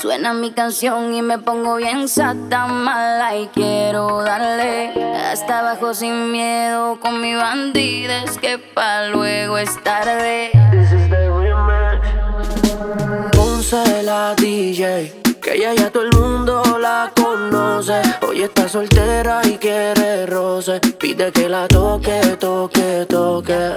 Suena mi canción y me pongo bien sata mala y quiero darle hasta abajo sin miedo con mi bandida. Es que pa' luego es tarde. Ponce la DJ. Que ella ya todo el mundo la conoce. Hoy está soltera y quiere roce. Pide que la toque, toque, toque.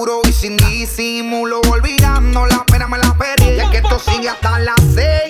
oscuro y sin disimulo, olvidando la pena me la perdí. Y que esto sigue hasta las 6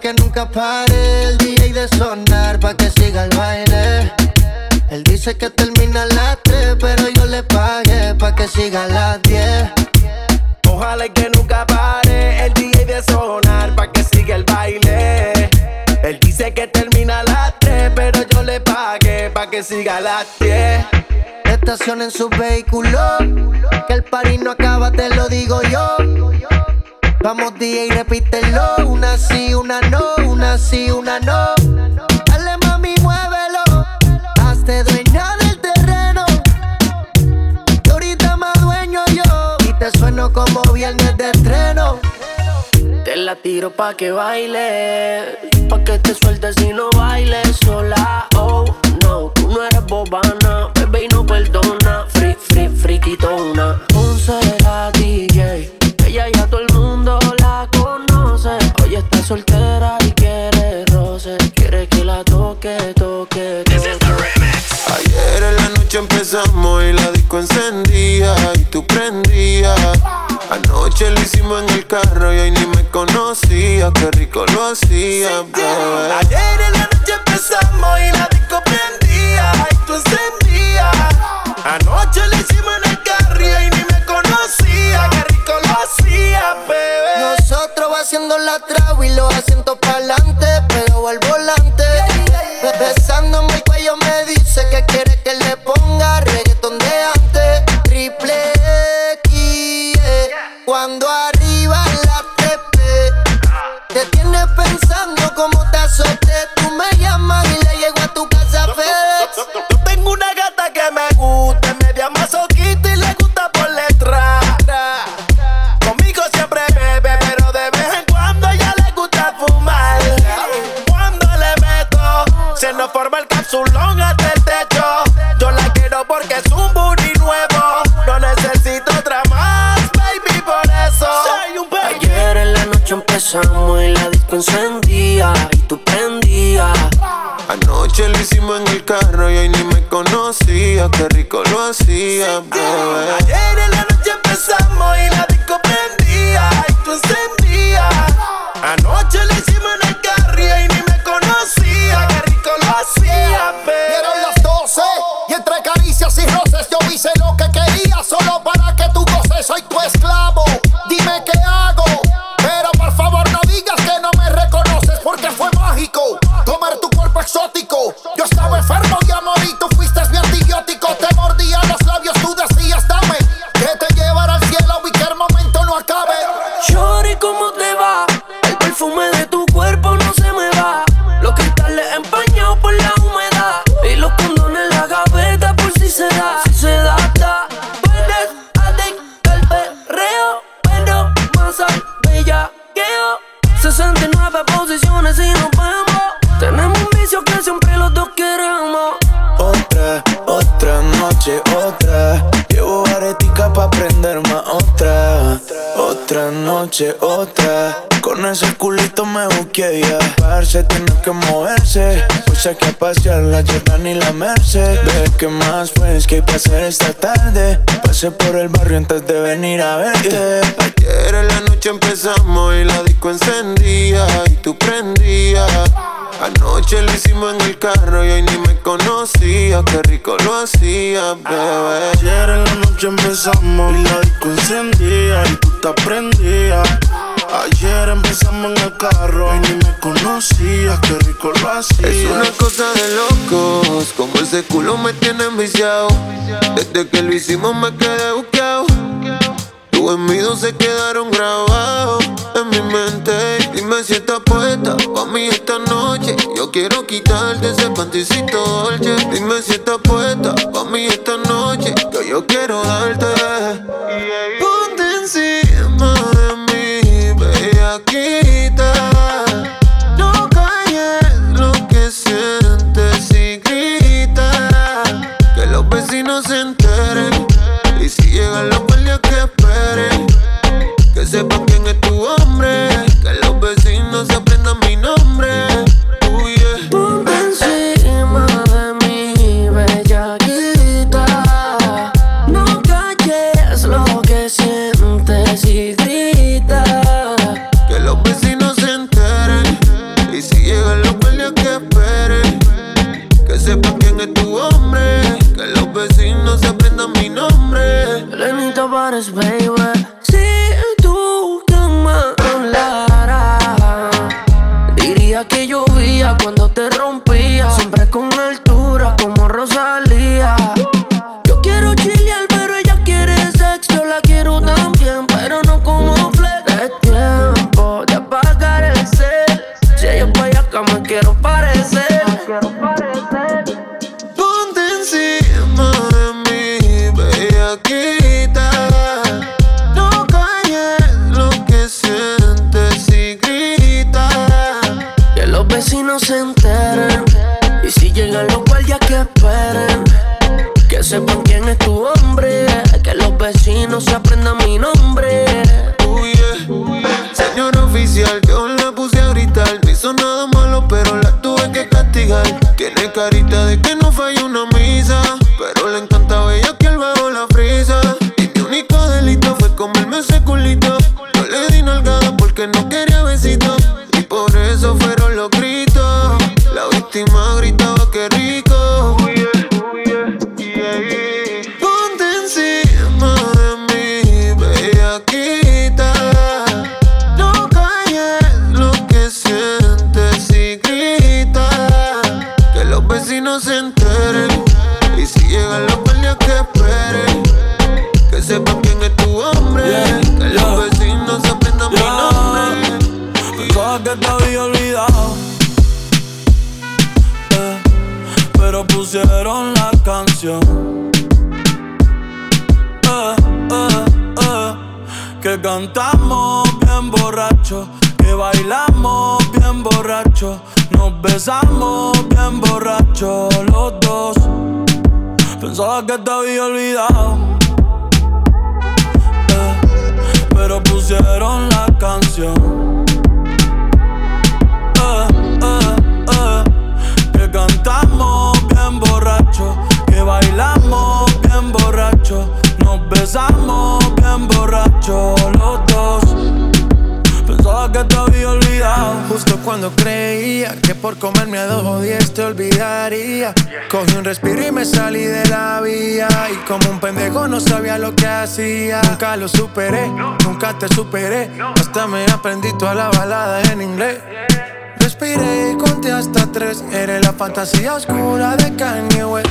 Que nunca pare el DJ de sonar pa' que siga el baile. Él dice que termina a las 3, pero yo le pagué pa' que siga a las 10. Ojalá que nunca pare el DJ de sonar pa' que siga el baile. Él dice que termina a las 3, pero yo le pagué pa' que siga a las 10. Estacionen su vehículo, que el party no acaba, te lo digo yo. Vamos DJ, repítelo, una sí, una no, una sí, una no. Dale mami, muévelo, hazte dueña del terreno. Y ahorita más dueño yo, y te sueno como viernes de estreno. Te la tiro pa' que baile, pa' que te sueltes y no bailes sola. Oh, no, tú no eres bobana, bebé y no perdona. Free, free, friquitona. Ponce la DJ, ella ya todo el mundo soltera y quiere roce, quiere que la toque, toque, toque. Ayer en la noche empezamos y la disco encendía y tú prendías. Anoche lo hicimos en el carro y hoy ni me conocía. Qué rico lo hacía, bebé. Ayer en la noche empezamos y la disco prendía y tú encendías. Anoche lo hicimos haciendo la traba y los asientos pa'lante, pegado al volante. Be- Besándome el cuello me dice que quiere que le ponga reggaeton de antes. Triple X, eh, cuando arriba la tepe. Te tienes pensando cómo te azoté. carro y hoy ni me conocía. Qué rico lo hacía, bebé. otra. Con ese culito me busqué ya. Parce, tiene que moverse. Puse que a pasear la Jordan y la Merced. Ve que más pues que hay para hacer esta tarde. Pasé por el barrio antes de venir a verte. Ayer en la noche empezamos y la disco encendía y tú prendías. Anoche lo hicimos en el carro y hoy ni me conocía. Qué rico lo hacía, bebé. Ayer en la noche empezamos y la disco encendía y está. Ayer empezamos en el carro y ni me conocías, qué rico lo hacías. Es una cosa de locos, como ese culo me tiene enviciado. Desde que lo hicimos me quedé buqueado. Tú en mí dos se quedaron grabados en mi mente. Dime si estás puesta pa' mí esta noche. Yo quiero quitarte ese panticito dolce. Dime si estás puesta pa' mí esta noche. Que yo quiero darte. Yeah, yeah encima de mí, bellaquita. No calles lo que sientes y grita. Que los vecinos se enteren. Y si llegan los guardias que esperen. Que sepan te superé. Hasta me aprendí toda la balada en inglés. Respiré y conté hasta tres. Eres la fantasía oscura de Kanye West.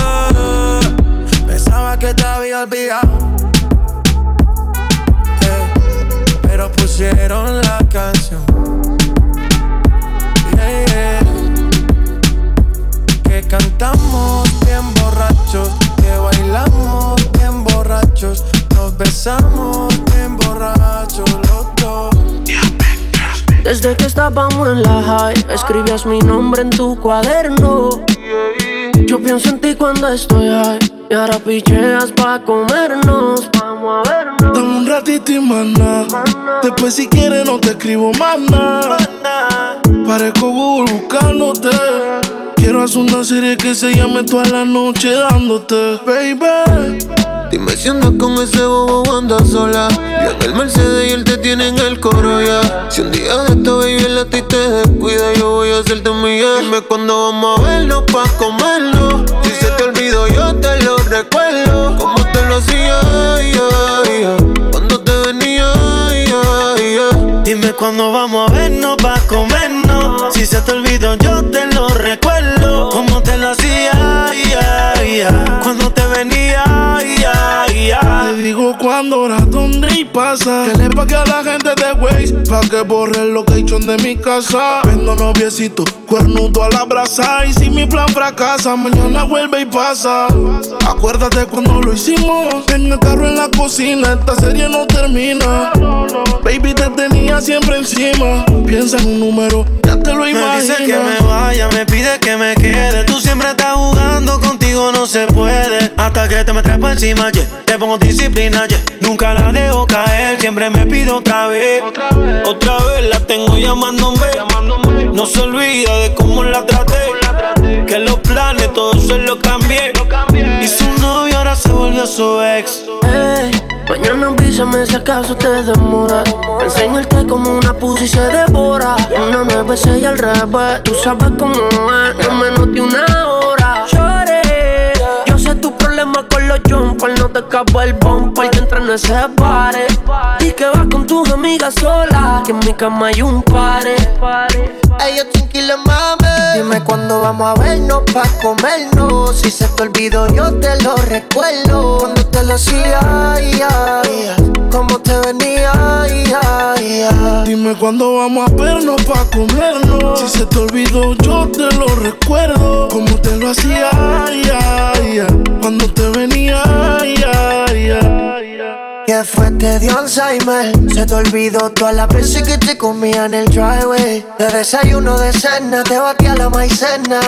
Que te había olvidado. Eh, pero pusieron la canción. Yeah. Que cantamos bien borrachos, que bailamos bien borrachos, nos besamos bien borrachos los dos. Desde que estábamos en la high, escribías mi nombre en tu cuaderno. Yo pienso en ti cuando estoy high. Y ahora picheas pa' comernos. Vamos a vernos. Dame un ratito y mana. Después si quieres no te escribo más nada. Parezco Google buscándote. Quiero hacer una serie que se llame toda la noche dándote, baby. Dime si andas con ese bobo o andas sola. Yo en el Mercedes y él te tiene en el coro ya. Si un día de esto, baby, el a ti te descuida, yo voy a hacerte mía. Dime cuándo vamos a vernos pa' comerlo. Recuerdo. Como te lo hacía, cuando te venía. Dime cuándo vamos a vernos pa' comernos. Si se te olvidó, yo pasa. Que le pague a la gente de Waze. Pa' que borre el location de mi casa. Vendo noviecito, cuernudo a la brasa. Y si mi plan fracasa, mañana vuelve y pasa. Acuérdate cuando lo hicimos. En el carro en la cocina, esta serie no termina. Baby, te tenía siempre encima. Piensa en un número, ya te lo Me imaginas. dice que me vaya, me pide que me quede. Tú siempre estás jugando, contigo no se puede. Hasta que te me traes por encima, yeah. Te pongo disciplina, yeah. Nunca la dejo caer, siempre me pido otra vez. Otra vez, la tengo llamándome. No se olvida de cómo la traté. Que los planes todos se los cambié. Y su novio ahora se volvió su ex. Ey, mañana avísame si acaso te demora. Enseñarte como una pussy se devora. Una me besé y al revés. Tú sabes cómo es, no menos de una hora. Jumpers. No te acabo el bumper que entra en ese pare. Y que vas con tus amigas solas. Que en mi cama hay un pare. Ey, yo tranquila, mami. Dime cuándo vamos a vernos pa' comernos. Si se te olvidó, yo te lo recuerdo. Cuando te lo hacía, ay, ay, ay. Cómo te venía, ay, ay, ay. Dime cuándo vamos a vernos pa' comernos. Si se te olvidó, yo te lo recuerdo. Como te lo hacía, que fue te dio Alzheimer. Se te olvidó todas las veces que te comía en el driveway. De desayuno de cena, te batí a la maicena.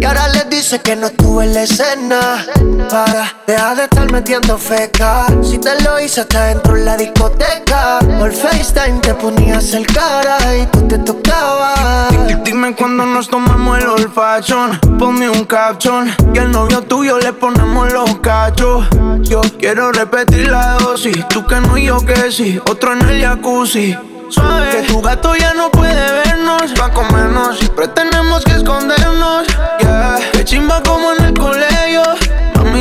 Y ahora les dices que no estuve en la escena. Para, deja de estar metiendo feca. Si te lo hice hasta dentro en la discoteca. Por FaceTime te ponías el cara y tú te tocabas. Dime cuando nos tomamos el olfachón Ponme un capchón y al novio tuyo le ponemos los cachos. Yo quiero repetir la dosis. Tú que no y yo que sí. Otro en el jacuzzi. Suave. Que tu gato ya no puede vernos. Va a comernos. Siempre tenemos que escondernos. Yeah. Que chimba como en el colegio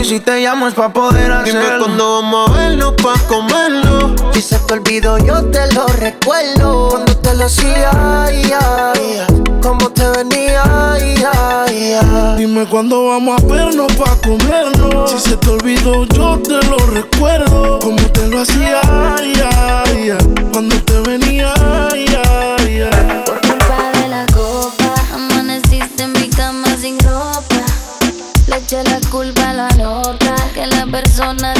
si te llamo es pa' poder hacerlo. Dime cuándo vamos a vernos pa' comerlo. Si se te olvido, yo te lo recuerdo. Cuando te lo hacía, yeah, yeah. como te venía, yeah, Dime cuándo vamos a vernos pa' comernos. Si se te olvido, yo te lo recuerdo. Como te lo hacía, cuando te venía, persona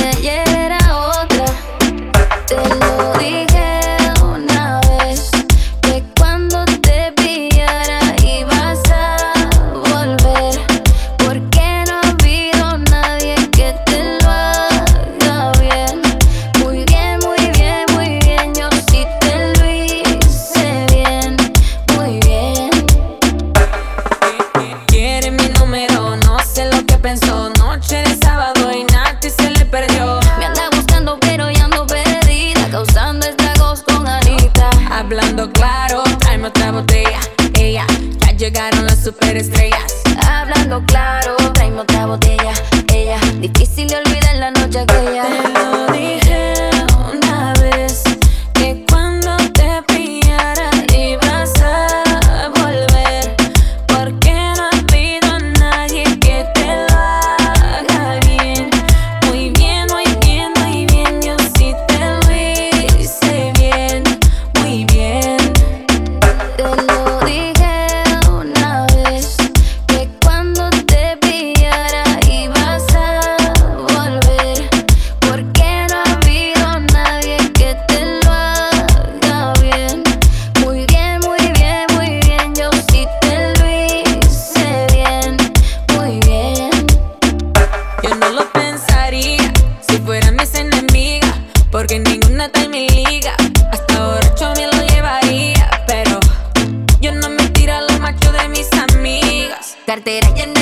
Cartera llena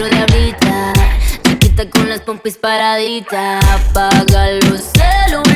dentro de ahorita. Chiquita con las pompis paraditas. Apaga los celulares.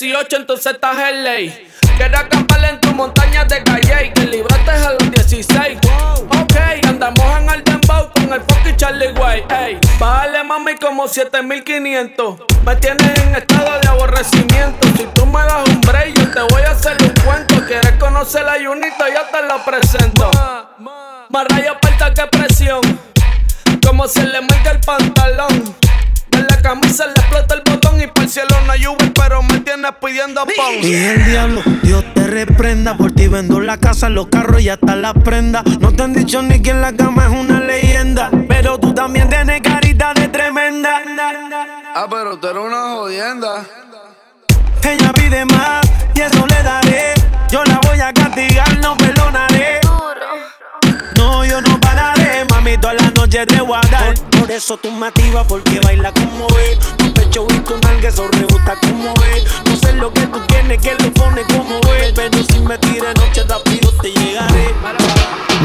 18, entonces estás en ley. Quiero acampar en tu montaña de calle que libraste a los 16. Ok, andamos en el dembow con el fucking Charlie Way. Ey, mami como 7500. Me tienes en estado de aborrecimiento. Si tú me das un break, yo te voy a hacer un cuento. Quieres conocer la Junita, yo te lo presento. Más rayos falta que presión. Como se le marca el pantalón. En la camisa le explota el botón y por el cielo no hay Uber, pero me tienes pidiendo pon. Y el diablo, Dios te reprenda. Por ti vendo la casa, los carros y hasta la prenda. No te han dicho ni que en la cama es una leyenda. Pero tú también tienes carita de tremenda. Ah, pero tú eres una jodienda. Ella pide más y eso le daré. Yo la voy a castigar, no perdonaré. No, yo no pararé, mami, toda la Por, por eso tú me porque baila como. Tu pecho y tu nalga, eso rebota como. No sé lo que tú tienes, que lo pone como. Pero si me noche rápido te llegaré.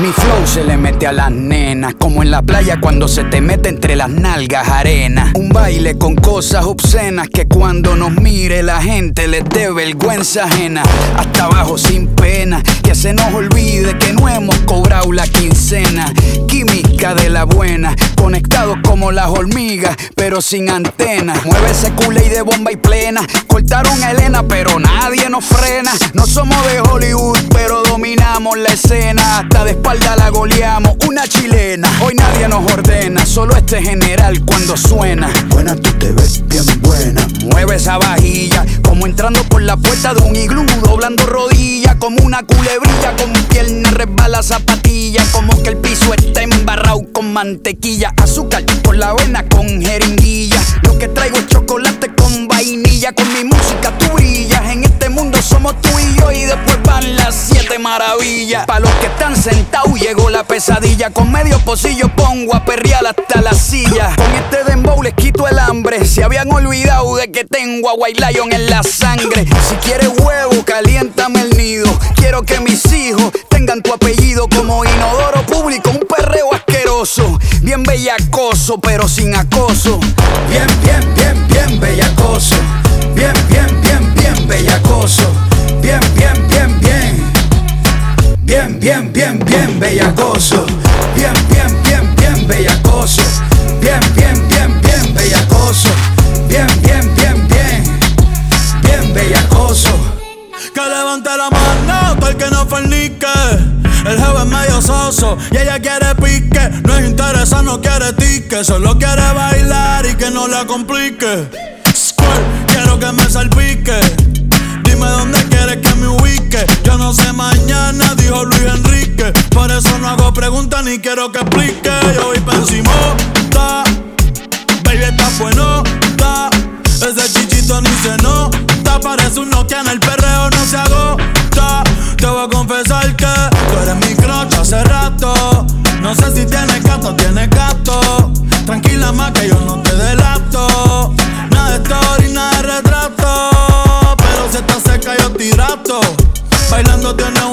Mi flow se le mete a las nenas, como en la playa cuando se te mete entre las nalgas arena. Un baile con cosas obscenas que cuando nos mire la gente les dé vergüenza ajena. Hasta abajo sin pena, que se nos olvide que no hemos cobrado la quincena. Química de la buena, conectados como las hormigas, pero sin antenas. Mueve ese culé y de bomba y plena. Cortaron a Elena, pero nadie nos frena. No somos de Hollywood, pero dominamos la escena. Hasta de espalda la goleamos, una chilena. Hoy nadie nos ordena, solo este general cuando suena. Buena, tú te ves bien buena. Mueve esa vajilla, como entrando por la puerta de un iglú, doblando rodillas, como una culebrilla, con pierna resbala zapatilla, como que el piso está embarrado con mantequilla, azúcar por la vena con jeringuilla. Lo que traigo es chocolate con vainilla, con mi música tú brillas. En este mundo somos tú y yo y después van las siete maravillas. Pa' los que están sentados llegó la pesadilla. Con medio pocillo pongo a perrear hasta la silla. Con este dembow les quito el hambre. Se habían olvidado de que tengo a White Lion en la sangre. Si quieres huevo, caliéntame el nido. Quiero que mis hijos tengan tu apellido como inodoro público. Un perreo asqueroso. Bien bellacoso, pero sin acoso. Bien, bien, bien, bien bellacoso. Bien, bien, bien, bien bellacoso. Bien, bien, bien, bien. Bien, bien, bien, bien bellacoso. Bien, bien, bien, bien bellacoso. Bien, bien, bien, bien bellacoso. Bien, bien, bien, bien. Bien bellacoso. Que levante la mano, el que no fornique. El jefe es medio soso y ella quiere pique. No es interesa, no quiere tique. Solo quiere bailar y que no la complique. Squirt, quiero que me salpique. Dime dónde quieres que me ubique. Yo no sé mañana, dijo Luis Enrique. Por eso no hago preguntas ni quiero que explique. Yo voy pa' encima, ta. Baby, está bueno. Ese chichito ni se nota. Parece un Nokia en el perreo, no se agota. Crocha hace rato. No sé si tienes gato tienes gato. Tranquila más que yo no te delato. Nada de story, nada de retrato. Pero si estás seca yo te hidrato. Bailando tienes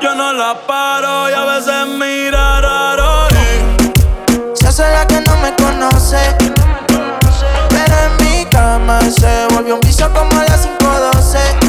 Yo no la paro y a veces mira raro. Se hace la que no me conoce. Pero en mi cama se volvió un piso como a las 512.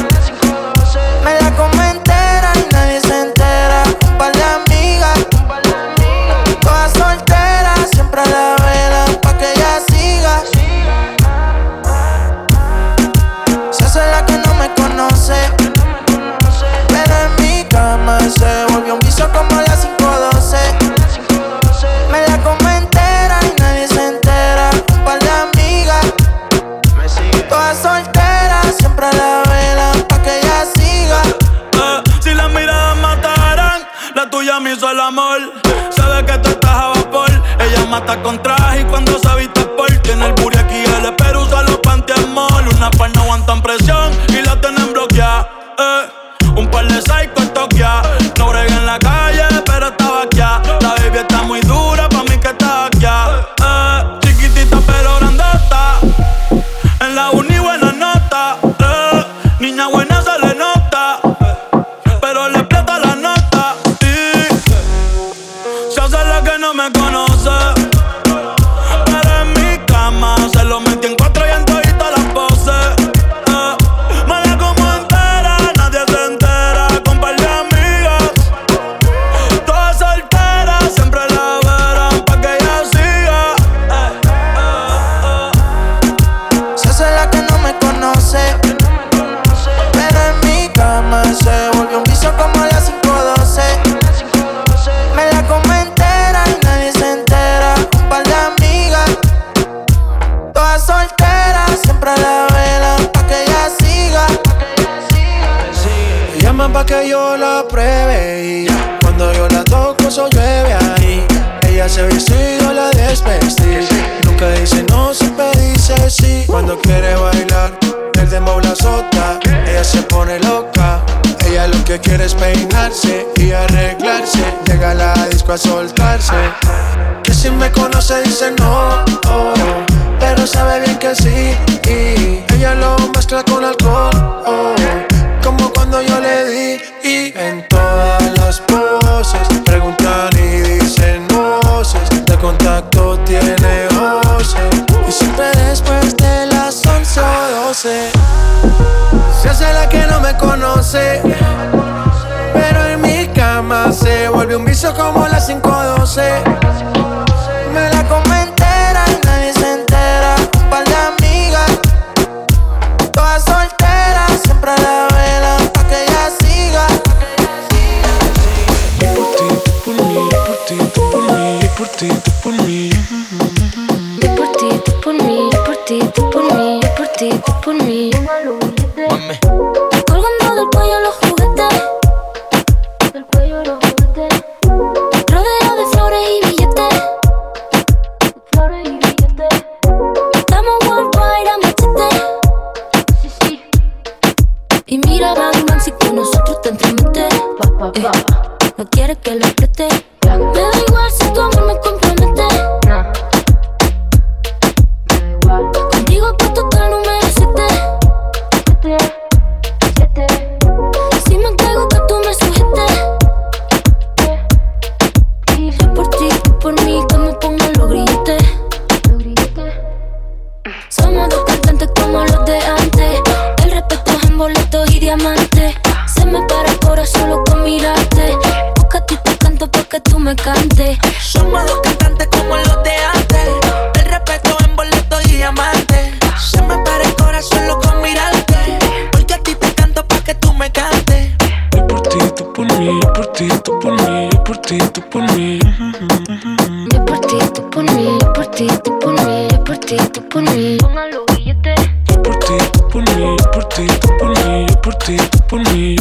por mí.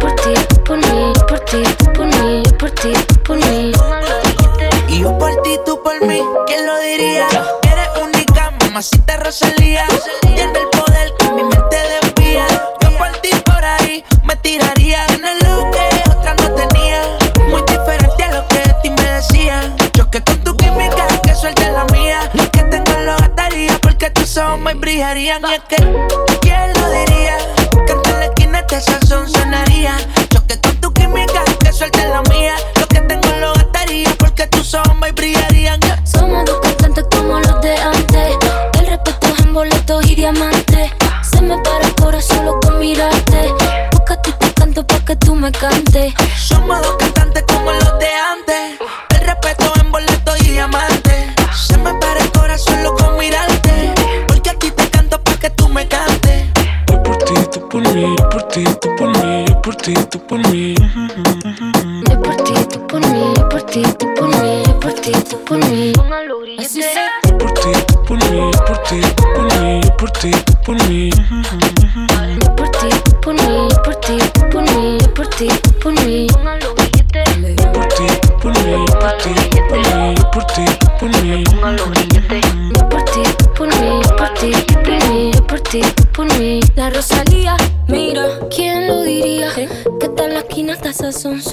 Por ti, por mí, por ti, por mí, por ti, por mí. Y yo por ti, tú por mí, ¿quién lo diría? Eres única, mamacita Rosalía. Tiene el poder que mi mente desvía. Yo por ti, por ahí, me tiraría en el look que otra no tenía. Muy diferente a lo que de ti me decían. Choque con tu química, que suelte la mía. Que te lo gastaría porque tus ojos me brillarían. Y que Somos dos cantantes como los de antes. El respeto en boleto y diamante. Se me para el corazón loco mirarte. Porque aquí te canto para que tú me cantes. Por ti, tú por mí, por ti, tú por mí, por ti, tú por mí.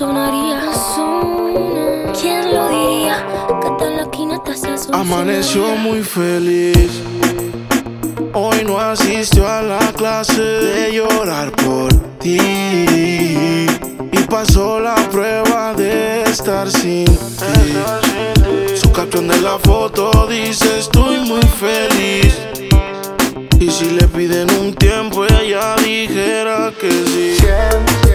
sonaría Zuna. ¿Quién lo diría? Que hasta la quinata se. Amaneció muy feliz. Hoy no asistió a la clase de llorar por ti. Y pasó la prueba de estar sin ti. Su caption de la foto dice: Estoy muy feliz. Y si le piden un tiempo, ella dijera que sí. Siempre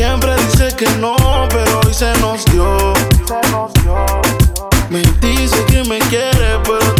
Siempre dice que no, pero hoy se nos dio. Me dice que me quiere, pero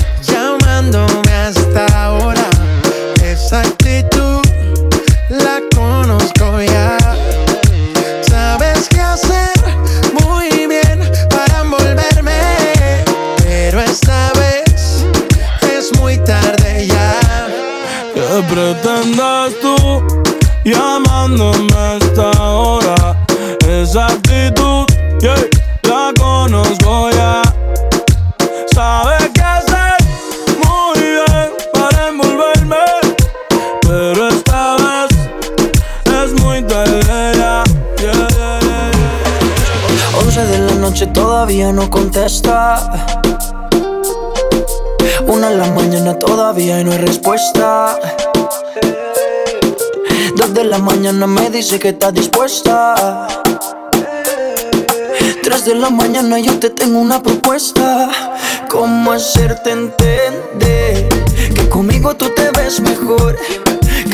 llamándome hasta ahora? Esa actitud la conozco ya. Sabes qué hacer muy bien para envolverme. Pero esta vez es muy tarde ya. ¿Qué pretendes tú llamándome a esta hora? Esa actitud, yeah, todavía no contesta. Una de la mañana todavía y no hay respuesta. Dos de la mañana me dice que está dispuesta. Tres de la mañana yo te tengo una propuesta. ¿Cómo hacerte entender que conmigo tú te ves mejor?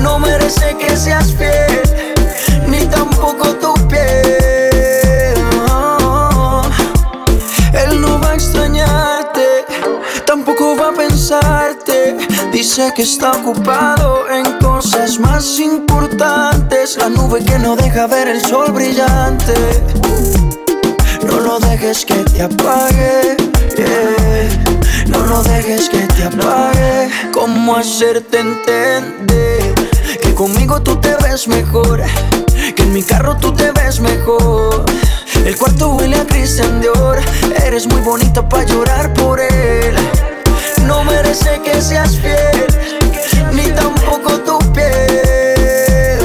no merece que seas fiel, ni tampoco tu piel. Él no va a extrañarte, tampoco va a pensarte. Dice que está ocupado en cosas más importantes. La nube que no deja ver el sol brillante. No lo dejes que te apague. No lo dejes que te apague. ¿Cómo hacerte entender? Conmigo tú te ves mejor, que en mi carro tú te ves mejor. El cuarto huele a Christian Dior, eres muy bonita para llorar por él. No merece que seas fiel, ni tampoco tu piel.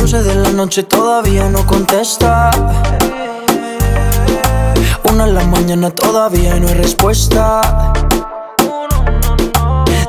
11 de la noche todavía no contesta. Una en la mañana todavía no hay respuesta.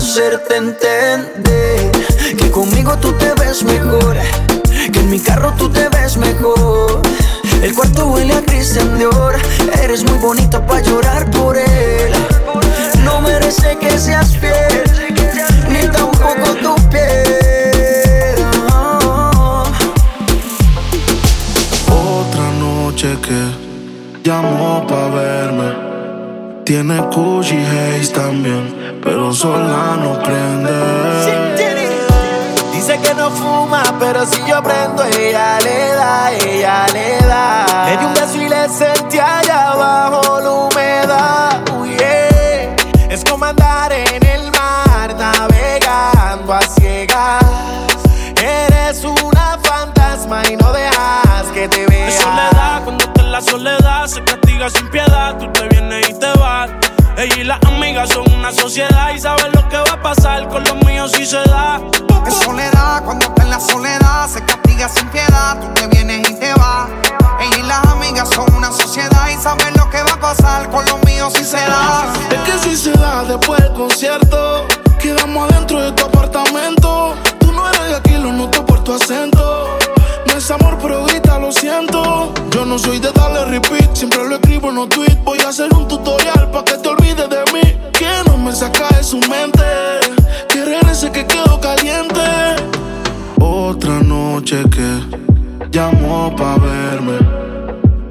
hacerte entender que conmigo tú te ves mejor? Que en mi carro tú te ves mejor. El cuarto huele a Christian Dior. Eres muy bonita para llorar por él. No merece que seas fiel, ni tampoco tu piel. Otra noche que llamó pa' verme. Tiene Gucci Haze también, pero sola no prende. Dice que no fuma, pero si yo prendo, ella le da, ella le da. Le di un beso y le sentí allá abajo la humedad. Uy, yeah. Es como andar en el mar, navegando a ciegas. Eres una fantasma y no dejas que te vea. Es soledad, cuando está en la soledad se castiga sin piedad. Tú te vienes y te vas. Ella y las amigas son una sociedad y saben lo que va a pasar con los míos si se da. Es soledad, cuando está en la soledad se castiga sin piedad. Tú te vienes y te vas. Ella y las amigas son una sociedad y saben lo que va a pasar con los míos si se da. Es que si se da después del concierto, quedamos adentro de tu apartamento. Tú no eres de aquí, lo noto por tu acento. Es amor, pero grita, lo siento. Yo no soy de darle repeat, siempre lo escribo en los tweets. Voy a hacer un tutorial pa' que te olvides de mí. Que no me saca de su mente. Que regrese que quedo caliente. Otra noche que llamó pa' verme.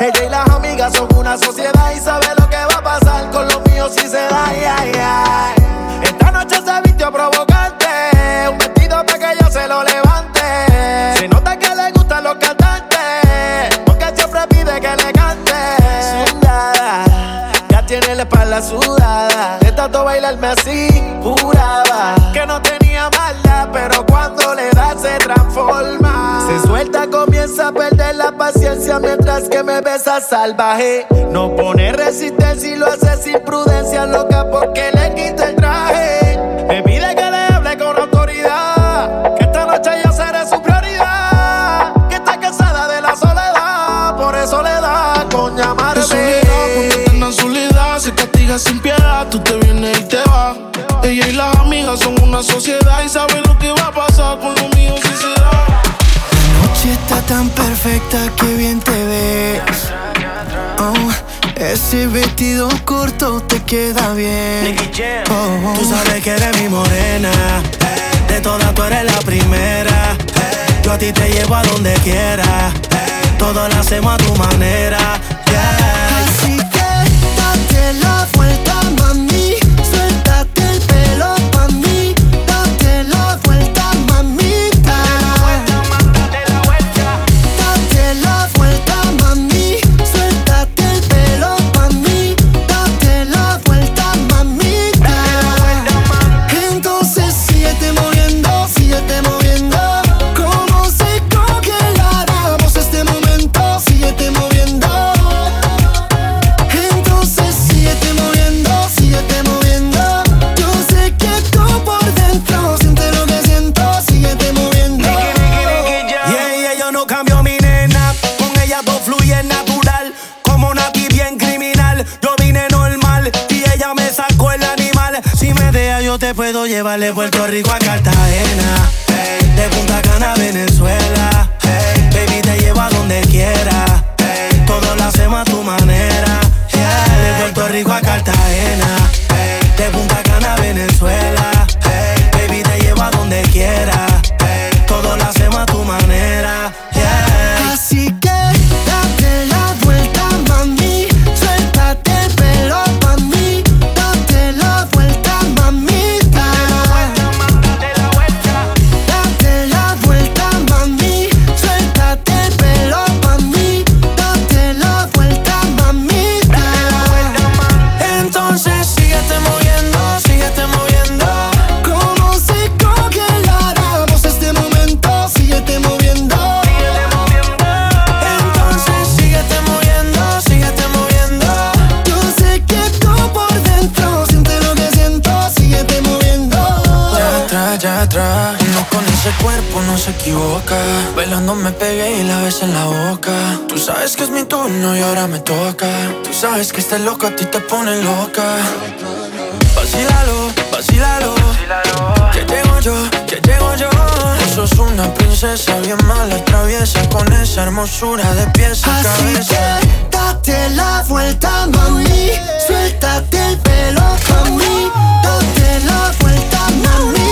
Ella y las amigas son una sociedad y sabe lo que va a pasar con los míos si se da. ay, ay. Esta noche se vistió provocante, un vestido para que yo se lo levante. Se nota que le gustan los cantantes, porque siempre pide que le cante. Sudada, ya tiene la espalda sudada. De tanto bailarme así, juraba que no tenía maldad, pero cuando le da se transforma. Se suelta, comienza a perder la mientras que me besa salvaje. No pone resistencia y lo hace sin prudencia, loca porque le quita el traje. Me pide que le hable con autoridad, que esta noche yo seré su prioridad. Que está cansada de la soledad, por eso le da con llamarme. Soledad se castiga sin piedad. Tú te vienes y te vas. Ella y las amigas son una sociedad y saben lo que va a pasar con lo mío si se está tan perfecta que bien te ves. Oh, ese vestido corto te queda bien. Oh, Tú sabes que eres mi morena. De todas tú eres la primera. Yo a ti te llevo a donde quiera. Todo lo hacemos a tu manera. puedo llevar de Puerto Rico a Cartagena, de Punta Cana a Venezuela. Baby, te llevo a donde quiera. Hey. Todo lo hacemos a tu manera. De Puerto Rico a Cartagena, de Punta Cana a Venezuela. se equivoca. Bailando me pegué y la besé en la boca. Tú sabes que es mi turno y ahora me toca. Tú sabes que este loco a ti te pone loca. Vacílalo, vacílalo. Que llego yo, que llego yo. Tú sos una princesa bien mala, traviesa. Con esa hermosura de pies a Así cabeza. Que date la vuelta, mami. Suéltate el pelo, mami. Date la vuelta, mami.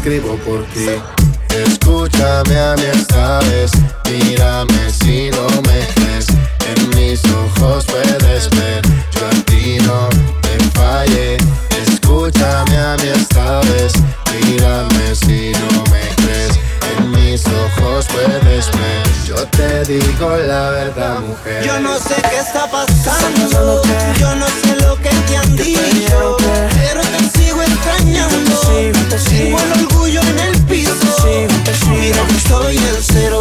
escribo por ti. Escúchame a mí esta vez, mírame si no me crees. En mis ojos puedes ver, yo a ti no te fallé. Escúchame a mí esta vez, mírame si no me crees. En mis ojos puedes ver, yo te digo la verdad, mujer. Yo no sé qué está pasando, yo no sé lo que te han dicho, pero te sigo extrañando. Te sigo, te sigo olvido que soy el cero.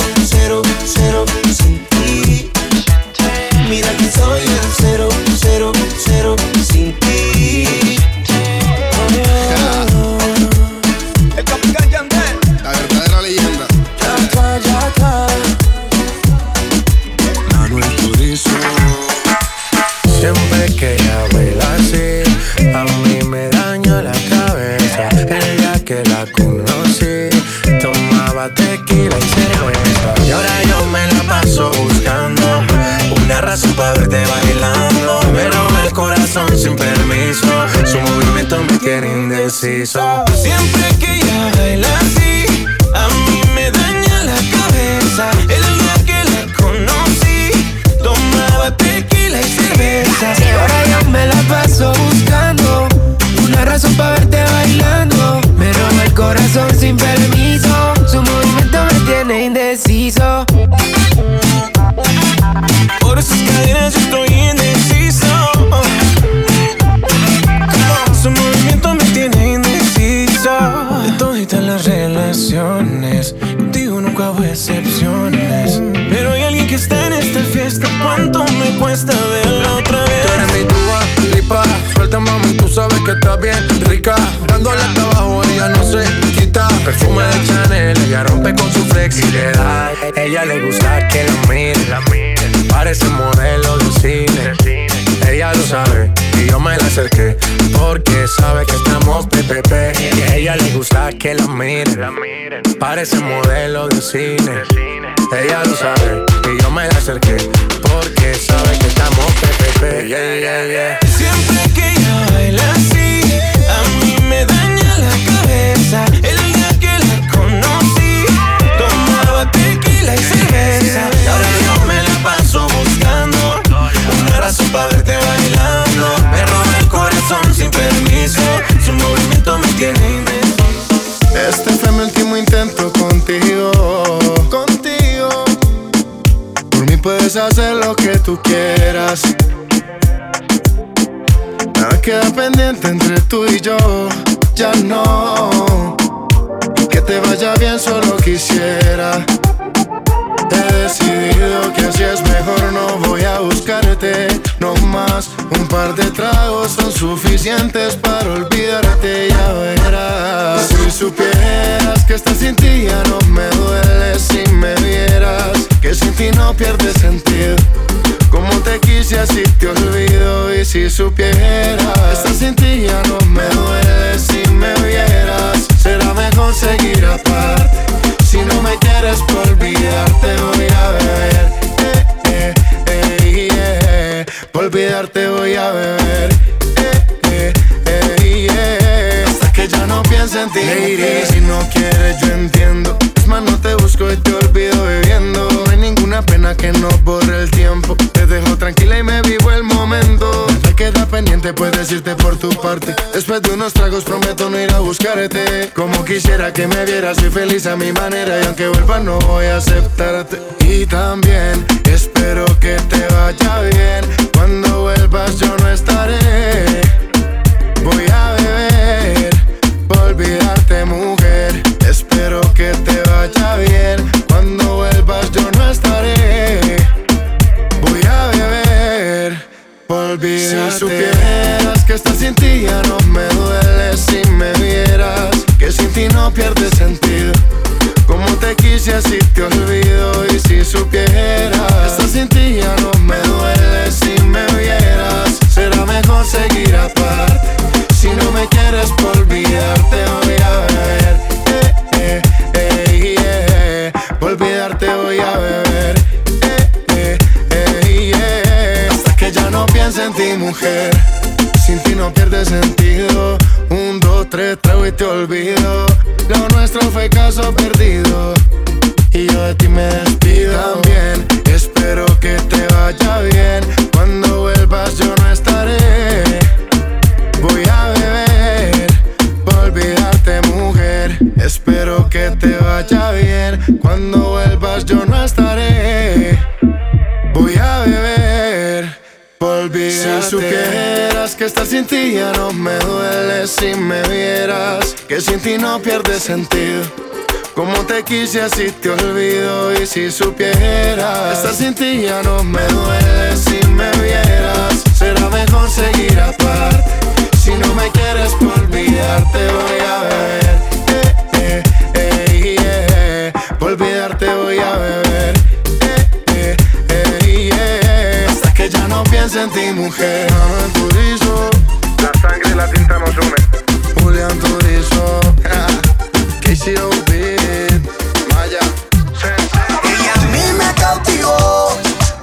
suficientes para olvidarte, ya verás. Si supieras que estar sin ti ya no me duele si me vieras. Que sin ti no pierde sentido. Como te quise así te olvido y si supieras estar sin ti ya no Después de unos tragos prometo no ir a buscarte. Como quisiera que me vieras, soy feliz a mi manera y aunque vuelva no voy a aceptarte. Y también espero que te vaya bien. Cuando vuelvas yo no estaré. mujer. Sin ti no pierde sentido. Un, dos, tres, trago y te olvido. Lo nuestro fue caso perdido. Y yo de ti me despido. También espero que te vaya bien. Cuando vuelvas yo no estaré. Voy a beber, pa' olvidarte, mujer. Espero que te vaya bien. Cuando vuelvas yo no estaré. Voy a beber. Si supieras que estar sin ti ya no me duele si me vieras que sin ti no pierde sentido. Como te quise así te olvido y si supieras estar sin ti ya no me duele si me vieras será mejor seguir aparte. Si no me quieres por olvidarte voy a ver. en ti, mujer. Julián La sangre y la tinta nos une. Julián Turizo. KCO Beat. Maya. Ella a mí me cautivó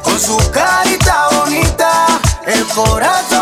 con su carita bonita. El corazón.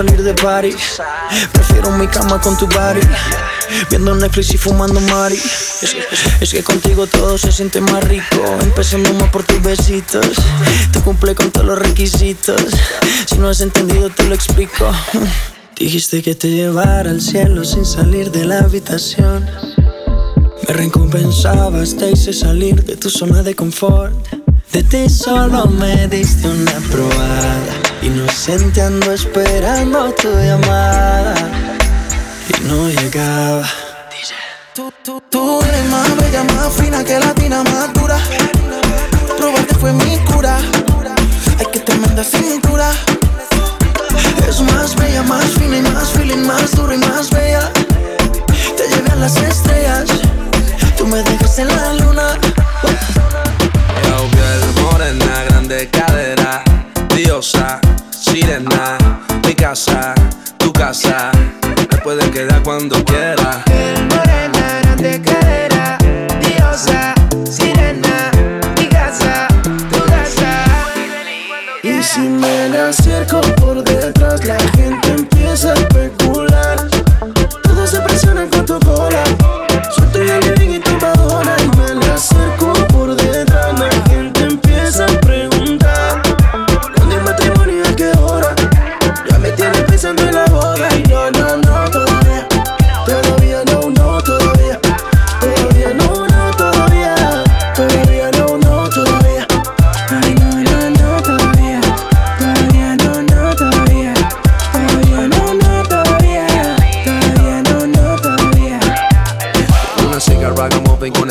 Salir de party. Prefiero mi cama con tu body. Viendo Netflix y fumando Mari. Es que, es que contigo todo se siente más rico. Empecemos más por tus besitos. Te cumple con todos los requisitos. Si no has entendido, te lo explico. Dijiste que te llevara al cielo sin salir de la habitación. Me recompensabas, te hice salir de tu zona de confort. De ti solo me diste una probada. Inocente ando esperando tu llamada. Y no llegaba. Tú, tú, tú eres más bella, más fina que latina, más dura. Probarte fue mi cura. Ay, que tremenda cintura. Es más bella, más fina y más feeling, más dura y más bella. Te llevé a las estrellas. Tú me dejas en la luna. Morena, grande cadera, diosa, sirena, mi casa, tu casa, te puedes quedar cuando quieras. Morena, grande cadera, diosa, sirena, mi casa, tu casa. Y si me le acerco por detrás, la gente empieza a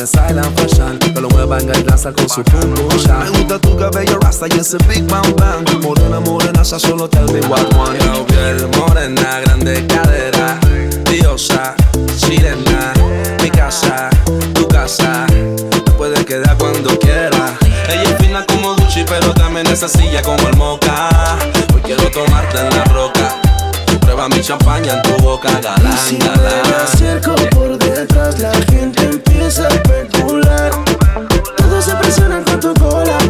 el silent fashion. Que lo mueva en el danza con su pum. Me gusta tu cabello rasta y ese big bang bang. Morena, morena, esa solo tell me what one. Yo, piel morena, grande cadera. Diosa, sirena Mi casa, tu casa. Te puedes quedar cuando quieras Ella es fina como Gucci pero también es silla como el Mocha Hoy quiero tomarte en la roca. Prueba mi champaña en tu boca, galán, Si me galán. acerco por detrás, la gente a especular. Todos se presionan con tu cola.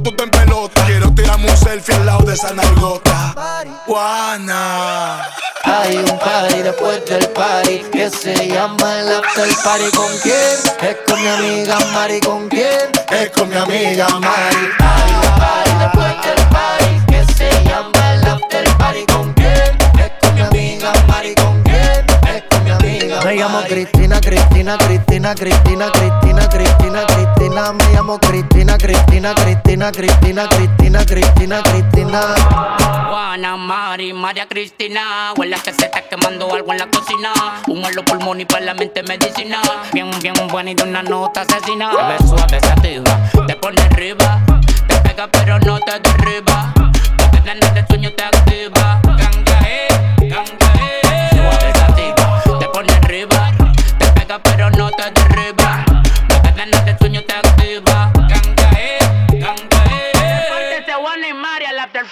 tú te en pelota. Quiero tirarme un selfie al lado de esa nargota. Juana. Hay un party después del party que se llama el after party. ¿Con quién? Es con mi amiga Mari. ¿Con quién? Es con mi amiga Mari. Hay un party después del party Me llamo Cristina, Cristina, Cristina, Cristina, Cristina, Cristina, Cristina. Me llamo Cristina, Cristina, Cristina, Cristina, Cristina, Cristina, Cristina. Juana, Mari, María Cristina. Huele que se está quemando algo en la cocina. Humo en los pulmones y para la mente medicina. Bien, bien buena y de una nota asesina. Te suave, sativa, te pone arriba. Te pega pero no te derriba. Porque de sueño te activa.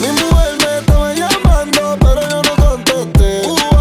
Mi mujer me estaba llamando, pero yo no contesté. Uh.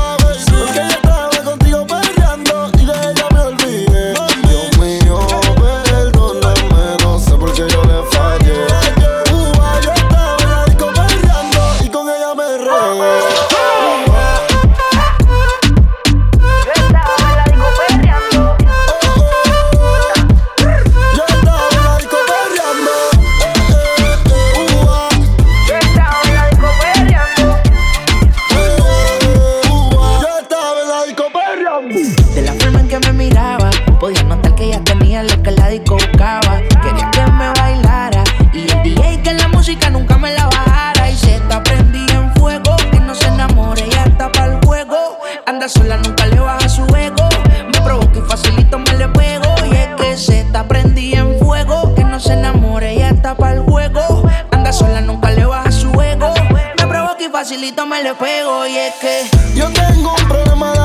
facilito me le pego y es que yo tengo un problema de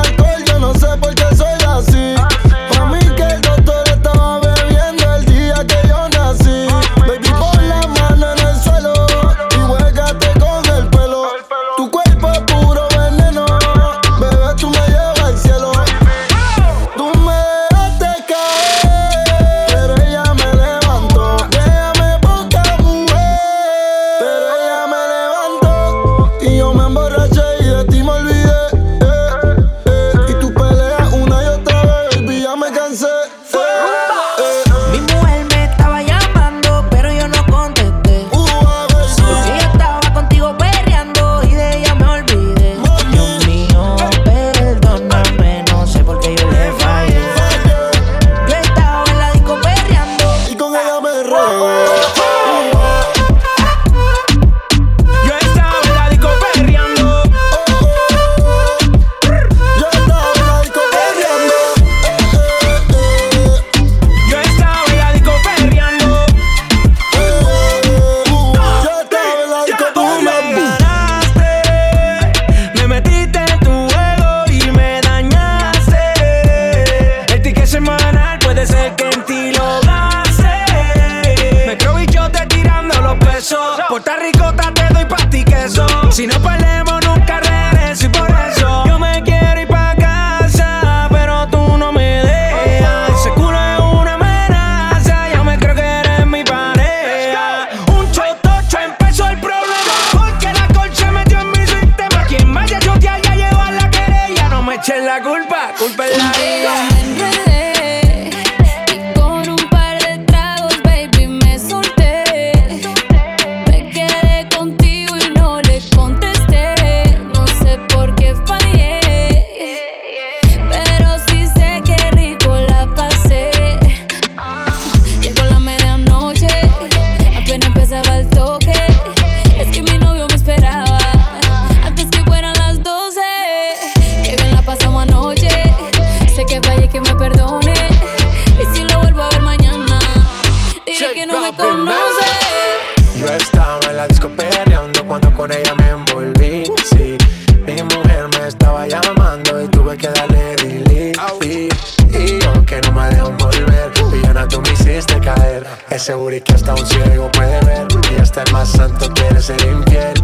Estábamos en la disco perreando cuando con ella me envolví. Sí, mi mujer me estaba llamando y tuve que darle delete. Y yo que no me dejo volver, villana tú me hiciste caer. Es seguro que hasta un ciego puede ver y hasta el más santo quiere ser infiel.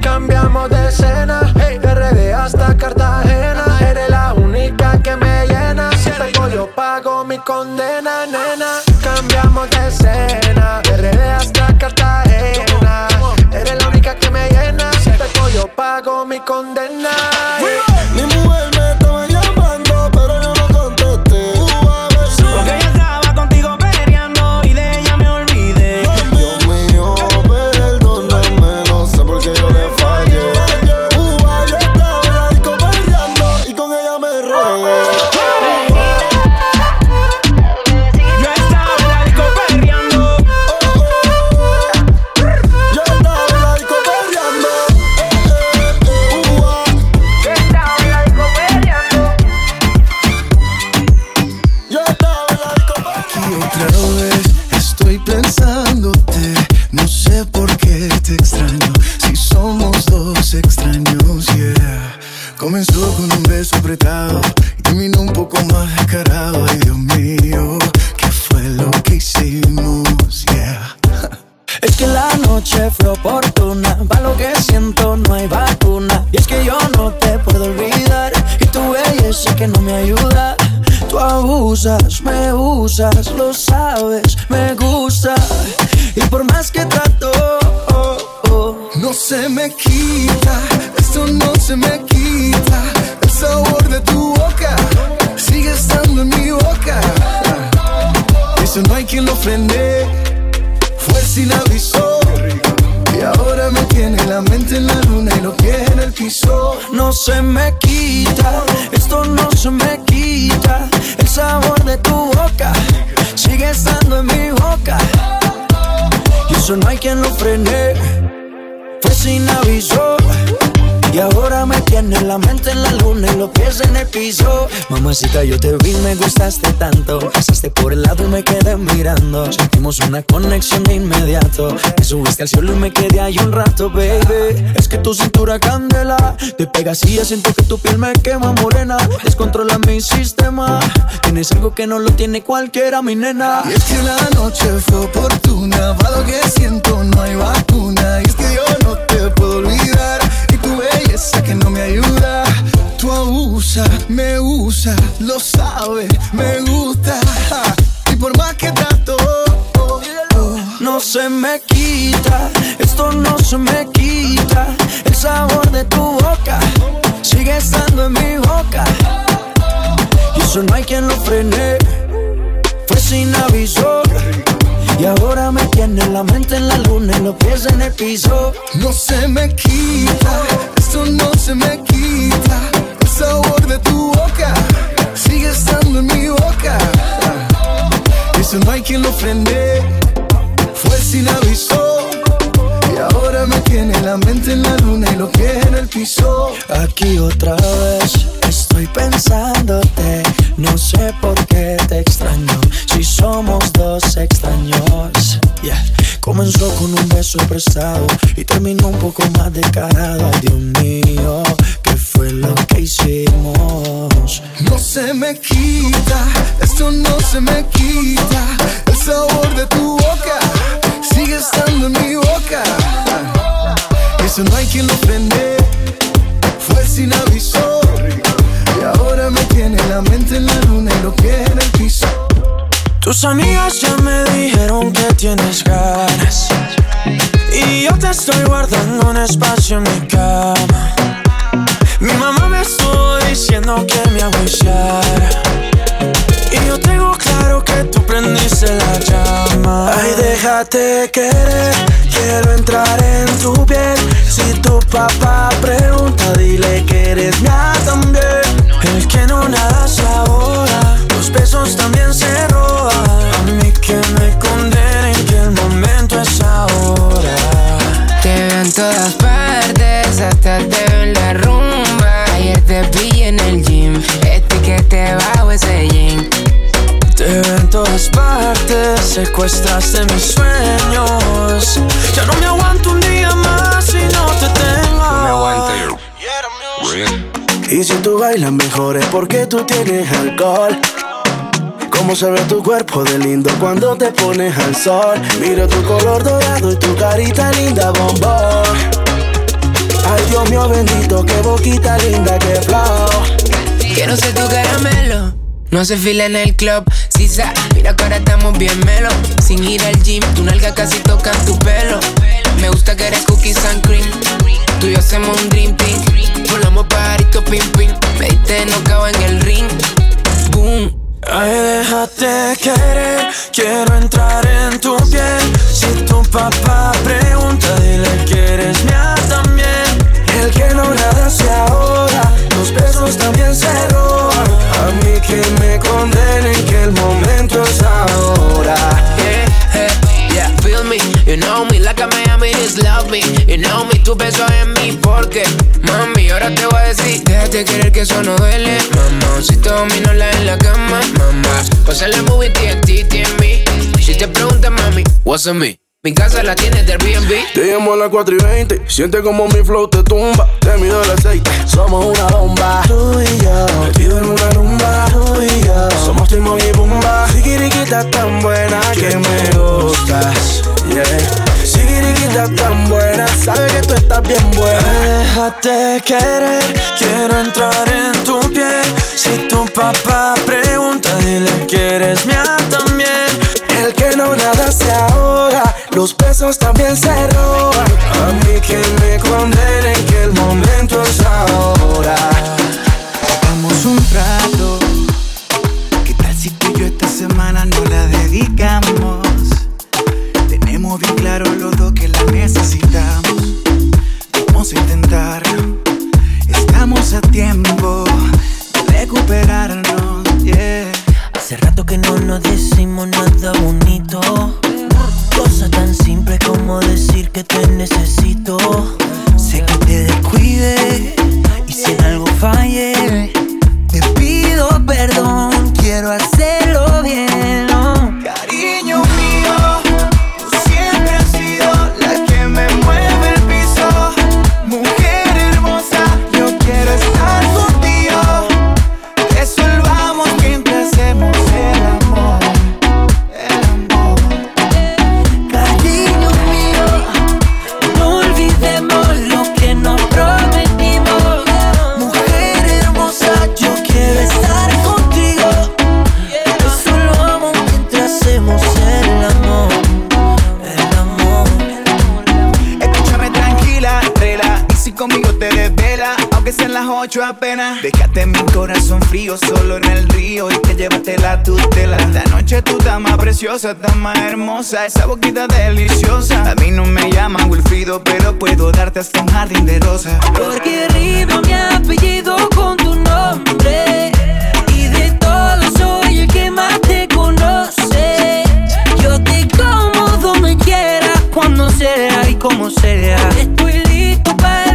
Cambiamos de escena, de RD hasta Cartagena. Eres la única que me llena. Si te yo pago mi condena. Usas, lo Mamacita, yo te vi, me gustaste tanto. Pasaste por el lado y me quedé mirando. Sentimos una conexión de inmediato. Me subiste al cielo y me quedé ahí un rato, baby. Es que tu cintura candela. Te pegas y ya siento que tu piel me quema morena. Descontrola mi sistema. Tienes algo que no lo tiene cualquiera, mi nena. Y es que la noche fue oportuna, para lo que siento no hay vacuna. Y es que yo no te puedo olvidar, y tu belleza que no me ayuda. Tú me usas, lo sabes, me gusta. Y por más que trato, No se me quita, esto no se me quita. El sabor de tu boca sigue estando en mi boca. Y eso no hay quien lo frene, fue sin aviso. Y ahora me tiene la mente en la luna y los pies en el piso. No se me quita, esto no se me quita. Sabor de tu boca sigue estando en mi boca. Eso no hay quien lo frene, fue sin aviso. Me tiene la mente en la luna y los pies en el piso. Aquí otra vez estoy pensándote. No sé por qué te extraño. Si somos dos extraños. Yeah. Comenzó con un beso prestado y terminó un poco más descarado. Dios mío, ¿qué fue lo que hicimos? No se me quita, esto no se me quita. El sabor de tu boca sigue estando en mi boca. Eso no hay quien lo frene, fue sin aviso. Y ahora me tiene la mente en la luna y los pies en el piso. Tus amigas ya me dijeron que tienes ganas. Y yo te estoy guardando un espacio en mi cama. Mi mamá me estuvo diciendo que me agüiciara. Y yo tengo claro que tú prendiste la llama. Ay, déjate querer, quiero entrar en tu piel. Si tu papá pregunta, dile que eres mía también. El que no nada ahora, los besos también secuestraste mis sueños. Ya no me aguanto un día más si no te tengo. Y si tú bailas mejor es porque tú tienes alcohol. Cómo se ve tu cuerpo de lindo cuando te pones al sol. Miro tu color dorado y tu carita linda bombón. Ay Dios mío bendito, qué boquita linda, qué flow. Quiero ser tu caramelo. No se fila en el club, mira que ahora estamos bien melo. Sin ir al gym, tu nalga casi toca tu pelo. Me gusta que eres cookies and cream. Tú y yo hacemos un dream team. Volamos pajarito pim pim. Me diste no en el ring. Boom. Ay, déjate querer, quiero entrar en tu piel. Si tu papá pregunta, dile que eres mía también. El que no nada hace ahora, los besos también se roban. A mí que me condenen que el momento es ahora. Yeah, yeah, yeah, feel me, you know me, like a Miami is love me, you know me, tu beso en mí, porque, mami, ahora te voy a decir, déjate querer que eso no duele, mamá, si te domino la en la cama, mamá, pasa la movie TNT en mí, si te preguntas, mami, what's on me, Mi casa la tienes de Airbnb. Te llamo a las 4 y 20. Siente como mi flow te tumba. Te mido el aceite. Somos una bomba. Tú y yo. Metido en una rumba. Tú y yo. Somos Timon y Bumba. Sigiriquita tan buena que me gustas. Yeah. Sigiriquita tan buena. Sabe que tú estás bien buena. Déjate querer, quiero entrar en tu piel. Si tu papá pregunta, dile que eres mía también. El que no nada se ahoga, los besos también se roban. A mí que me condenen que el momento es ahora. Vamos un rato. ¿Qué tal si tú y yo esta semana no la dedicamos? Tenemos bien claro los dos que la necesitamos. Vamos a intentarlo. Estamos a tiempo de recuperarnos. Yeah. Hace rato que no nos decimos nada bonito. Simple como decir que te necesito. Sé que te descuide y si en algo falle, te pido perdón. Quiero hacerlo ocho apenas. Déjate mi corazón frío solo en el río y que llévate la tutela. Esta noche tú estás más preciosa, estás más hermosa. Esa boquita deliciosa. A mí no me llaman Wilfrido, pero puedo darte hasta un jardín de rosas. Porque rima mi apellido con tu nombre. Y de todos soy el que más te conoce. Yo te como donde quiera, cuando sea y como sea. Estoy listo para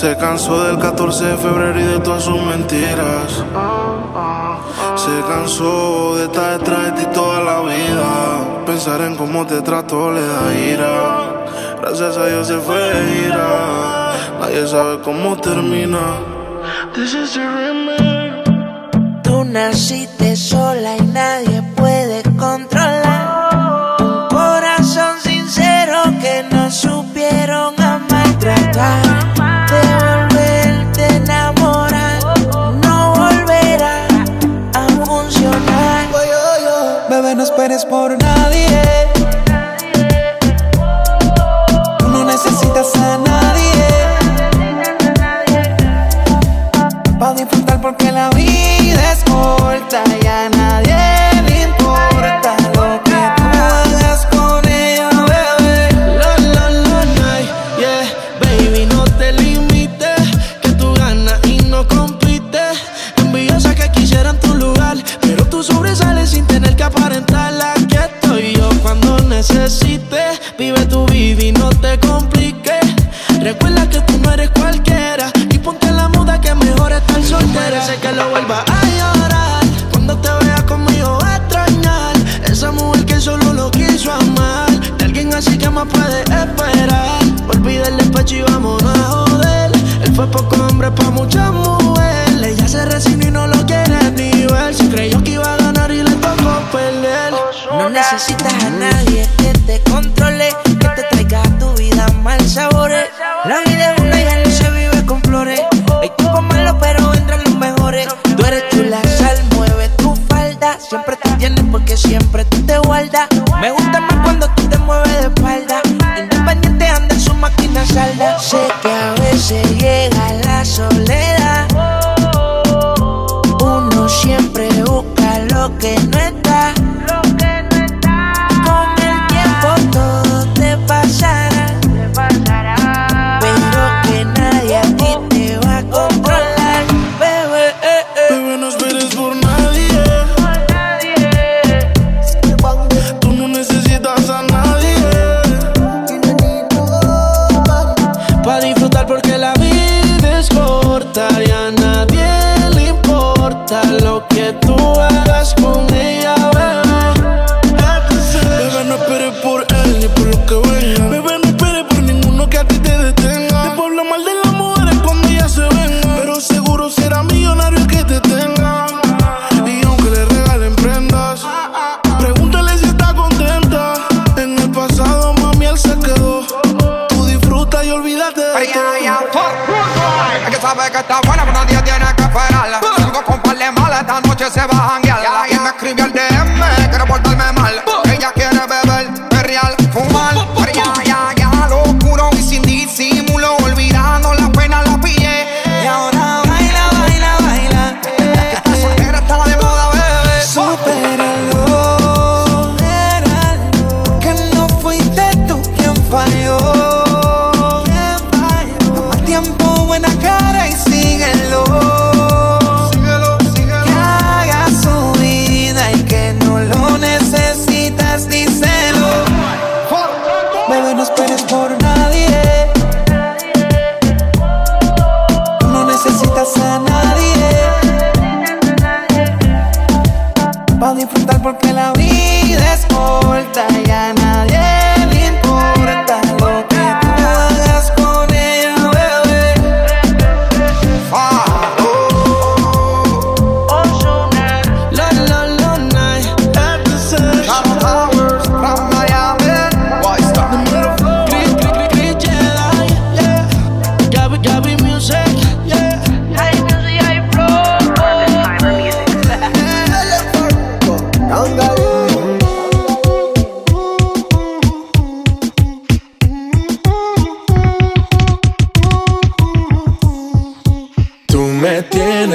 Se cansó del 14 de febrero y de todas sus mentiras. Se cansó de estar detrás de ti toda la vida. Pensar en cómo te trato le da ira. Gracias a Dios se fue de ira. Nadie sabe cómo termina. This is the remake. Tú naciste sola y nadie por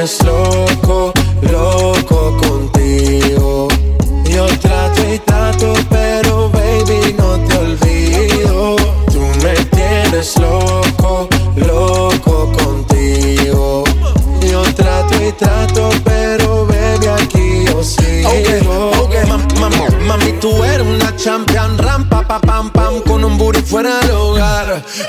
slow.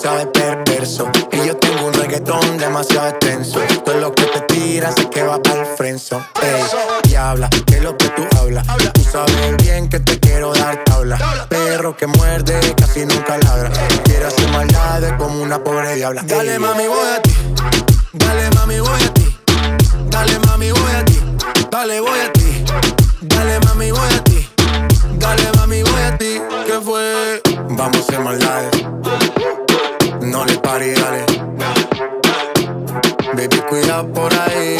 sabe perverso. Y yo tengo un reggaetón demasiado extenso. Todo lo que te tiras es que va pa'l frenzo. Ey, diabla, que es lo que tú hablas. Tú sabes bien que te quiero dar tabla. Perro que muerde casi nunca ladra. Quiero hacer maldades como una pobre diabla. Dale mami, voy a ti. Dale mami, voy a ti. Dale mami, voy a ti. Dale, voy a ti. Dale mami, voy a ti. Dale mami, voy a ti. ¿Qué fue? Vamos a hacer maldades no le pare, dale. Baby, cuida por ahí.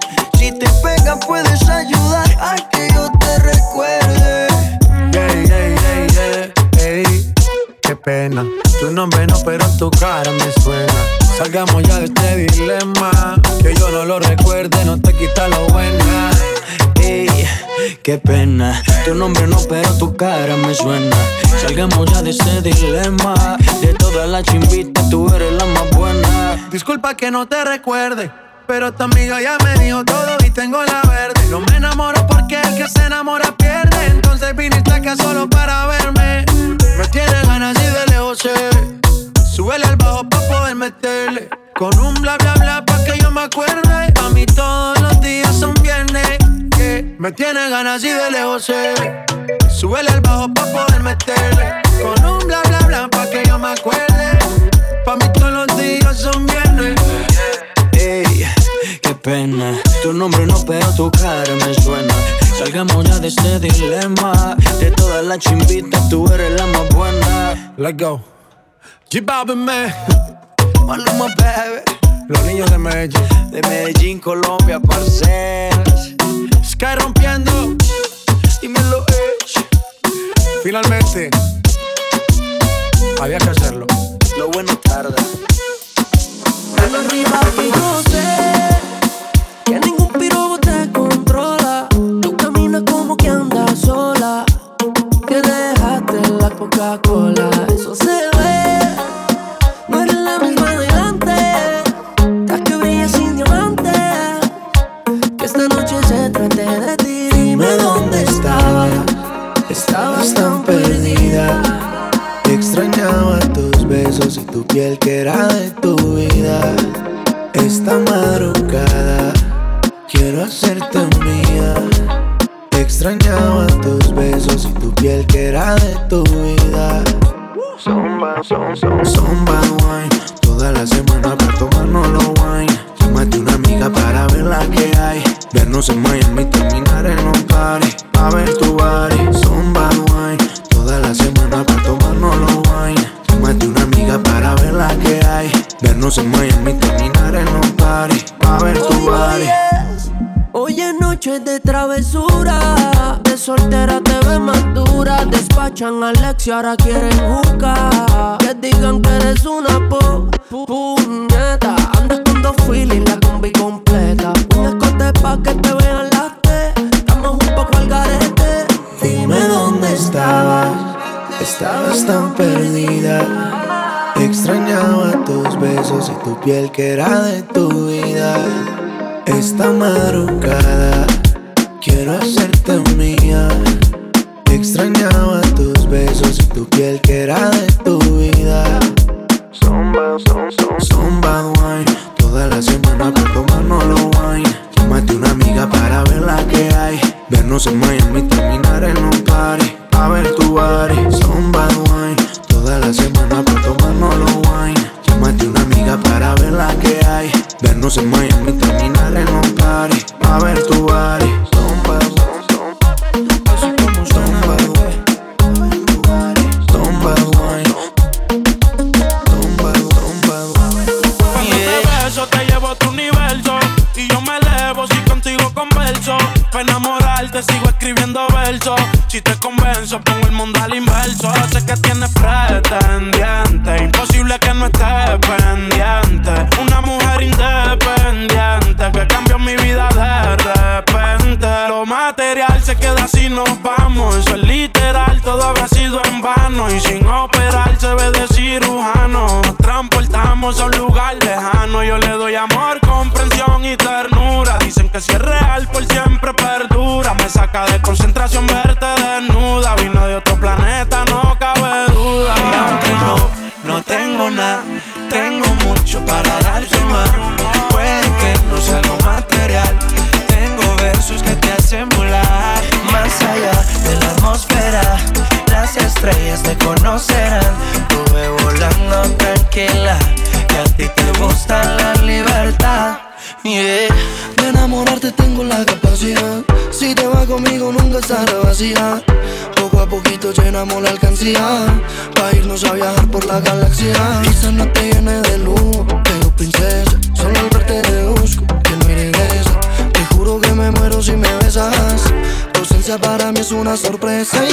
Si te pegas puedes ayudar a que yo te recuerde. Yeah, yeah, yeah. Ey, qué pena. Tu nombre no, pero tu cara me suena. Salgamos ya de este dilema. Que yo no lo recuerde, no te quita lo buena. Ey, qué pena. Tu nombre no, pero tu cara me suena. Salgamos ya de ese dilema. De todas las chimbitas, tú eres la más buena. Disculpa que no te recuerde. Pero tu amiga ya me dijo todo y tengo la verde. No me enamoro porque el que se enamora pierde. Entonces viniste acá solo para verme. Me tiene ganas y de lejos. Súbele al bajo pa' poder meterle. Con un bla bla bla pa' que yo me acuerde. A mí todos los días son viernes. Me tiene ganas y de lejos. Súbele al bajo pa' poder meterle. Con un bla bla bla pa' que yo me acuerde. Pa' mí todos los días son viernes. Pena. Tu nombre no, pero tu cara me suena. Salgamos ya de este dilema. De todas las chimbitas, tú eres la más buena. Let's go. Balvin, man. Maluma, baby. Los niños de Medellín. De Medellín, Colombia, parceras. Sky rompiendo. Dímelo, eh. Finalmente. Había que hacerlo. Lo bueno tarda. arriba que yo sé que ningún pirobo te controla. Tú caminas como que andas sola. Que dejaste la Coca-Cola. Eso se ve. No eres la misma de antes. Estás que brillas sin diamante. Que esta noche se trate de ti. Dime dónde estabas. Estabas tan perdida. Extrañaba tus besos y tu piel que era de tu vida. Esta madrugada quiero hacerte mía. Extrañaba tus besos y tu piel que era de tu vida. Zumba, son, son, zumba wine. Toda la semana para tomarnos los wine. Llámate una amiga para ver la que hay. Vernos en Miami, terminar en un party. A ver tu body. Zumba wine. Toda la semana para tomarnos los wine. Llámate una para ver la que hay. Vernos en Miami, terminar en un party. A ver tu body. Hoy es noche de travesura. De soltera te ves más dura. Despachan a Alex y ahora quieren jugar. Que digan que eres una po puñeta. Andas con dos feelings, la combi completa. Un escote pa' que te vean las T. Estamos un poco al garete. Dime dónde estabas, estabas tan perdida. Extrañaba tus besos y tu piel que era de tu vida. Esta madrugada quiero hacerte mía. Extrañaba tus besos y tu piel que era de tu vida. Zumba, zumba, zumba, wine. Toda la semana para tomarnos los wine. Llámate una amiga para ver la que hay. Vernos en Miami, terminar en un party. A ver tu body, zumba. se Miami fantasía Pa' irnos a viajar por la galaxia. Quizás no te llene de lujo, pero princesa Solo al verte deduzco que no regresa Te juro que me muero si me besas. Tu ausencia para mí es una sorpresa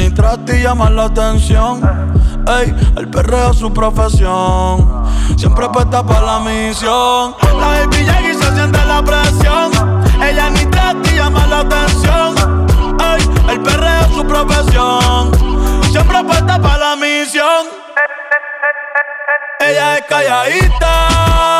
ni trate y llama la atención. Ey, el perreo es su profesión. Siempre apuesta para la misión. La baby y se siente la presión. Ella ni trate y llama la atención. Ey, el perreo es su profesión. Siempre apuesta para la misión. Ella es calladita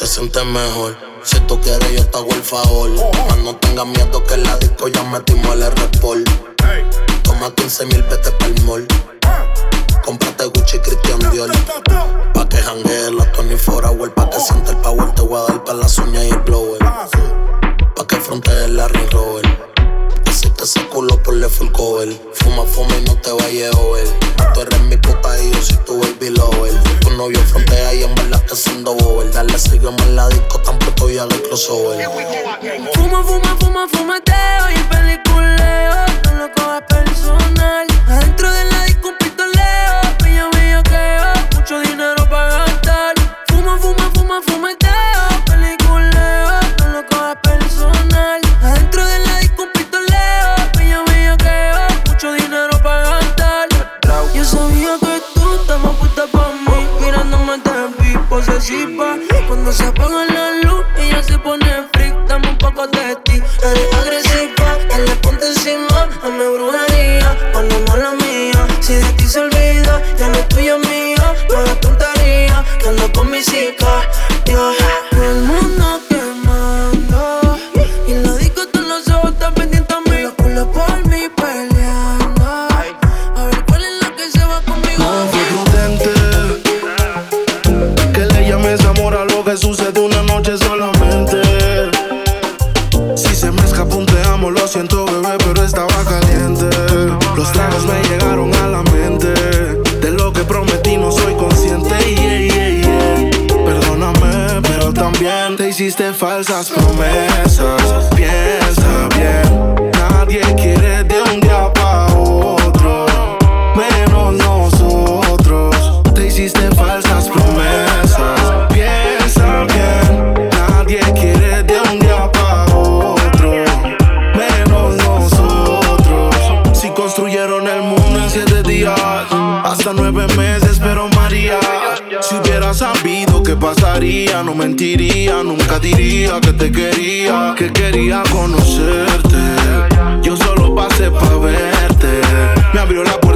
se siente mejor. Si tú quieres, yo te hago el favor. Más no tengas miedo que en la disco ya metimos el respol. Toma 15 mil, vete pa'l mall. Comprate Gucci y Christian Dior. Pa' que janguee la Tony for hour. Pa' que sienta el power, te voy a dar pa' las uñas y el blower. Ah, pa' que frontee la Ring Rover. Este Ponte ese culo, ponle full cover. Fuma, fuma y no te vayas over. Tú eres mi puta y yo soy tu baby lover. Tu novio frontea y en verdad te siendo bober. Dale, sígueme en la disco, tan pronto ya de crossover. Fuma, fuma, fuma, fumateo y peliculeo. No lo cojas personal. Adentro se. Cuando se apaga la luz, ella se pone freak. Dame un poco de ti, eres agresiva. hiciste falsas promesas. Piensa bien, nadie quiere ¿Qué pasaría? No mentiría, nunca diría que te quería, que quería conocerte. Yo solo pasé para verte. Me abrió la puerta